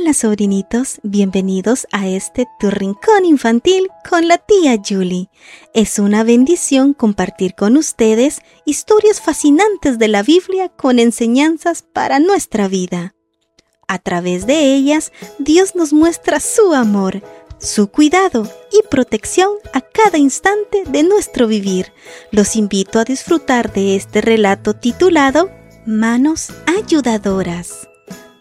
Hola sobrinitos, bienvenidos a este tu rincón infantil con la tía Julie. Es una bendición compartir con ustedes historias fascinantes de la Biblia con enseñanzas para nuestra vida. A través de ellas, Dios nos muestra su amor, su cuidado y protección a cada instante de nuestro vivir. Los invito a disfrutar de este relato titulado Manos Ayudadoras.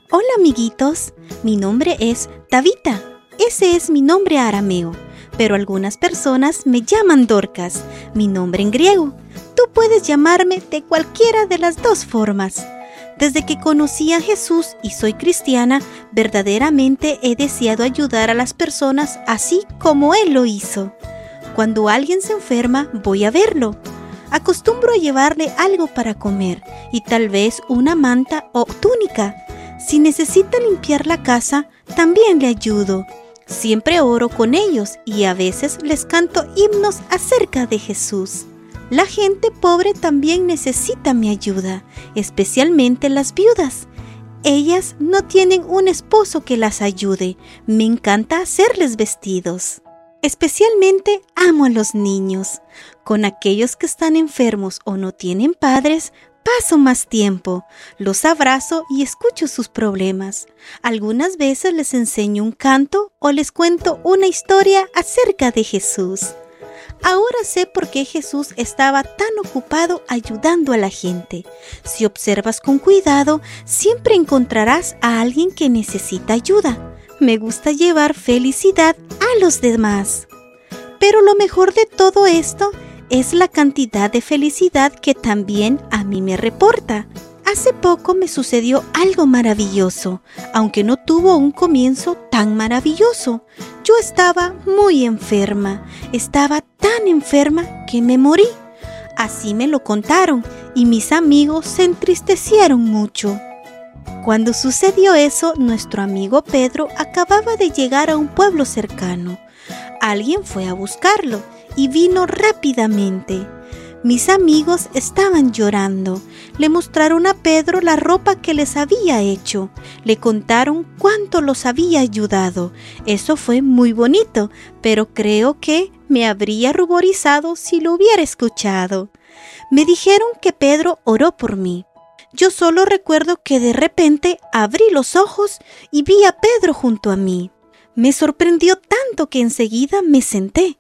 Hola amiguitos, mi nombre es Tabita. Ese es mi nombre arameo, pero algunas personas me llaman Dorcas, mi nombre en griego. Tú puedes llamarme de cualquiera de las dos formas. Desde que conocí a Jesús y soy cristiana, verdaderamente he deseado ayudar a las personas así como Él lo hizo. Cuando alguien se enferma, voy a verlo. Acostumbro a llevarle algo para comer y tal vez una manta o túnica si necesita limpiar la casa, también le ayudo. Siempre oro con ellos y a veces les canto himnos acerca de Jesús. La gente pobre también necesita mi ayuda, especialmente las viudas. Ellas no tienen un esposo que las ayude. Me encanta hacerles vestidos. Especialmente amo a los niños. Con aquellos que están enfermos o no tienen padres, paso más tiempo, los abrazo y escucho sus problemas. Algunas veces les enseño un canto o les cuento una historia acerca de Jesús. Ahora sé por qué Jesús estaba tan ocupado ayudando a la gente. Si observas con cuidado, siempre encontrarás a alguien que necesita ayuda. Me gusta llevar felicidad a los demás. Pero lo mejor de todo esto es la cantidad de felicidad que también a mí me reporta. Hace poco me sucedió algo maravilloso, aunque no tuvo un comienzo tan maravilloso. Yo estaba muy enferma, estaba tan enferma que me morí. Así me lo contaron y mis amigos se entristecieron mucho. Cuando sucedió eso, nuestro amigo Pedro acababa de llegar a un pueblo cercano. Alguien fue a buscarlo y vino rápidamente. Mis amigos estaban llorando. Le mostraron a Pedro la ropa que les había hecho. Le contaron cuánto los había ayudado. Eso fue muy bonito, pero creo que me habría ruborizado si lo hubiera escuchado. Me dijeron que Pedro oró por mí. Yo solo recuerdo que de repente abrí los ojos y vi a Pedro junto a mí. Me sorprendió tanto que enseguida me senté.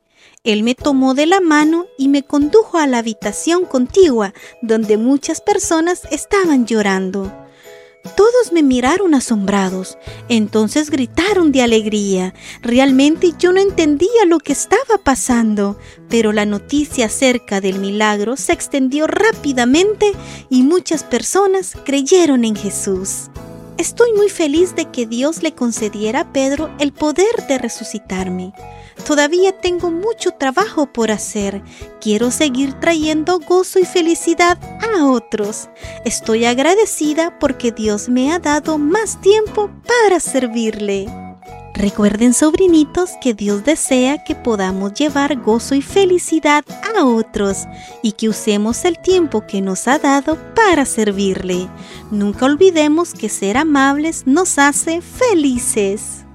Él me tomó de la mano y me condujo a la habitación contigua, donde muchas personas estaban llorando. Todos me miraron asombrados, entonces gritaron de alegría. Realmente yo no entendía lo que estaba pasando, pero la noticia acerca del milagro se extendió rápidamente y muchas personas creyeron en Jesús. Estoy muy feliz de que Dios le concediera a Pedro el poder de resucitarme. Todavía tengo mucho trabajo por hacer. Quiero seguir trayendo gozo y felicidad a otros. Estoy agradecida porque Dios me ha dado más tiempo para servirle. Recuerden, sobrinitos, que Dios desea que podamos llevar gozo y felicidad a otros y que usemos el tiempo que nos ha dado para servirle. Nunca olvidemos que ser amables nos hace felices.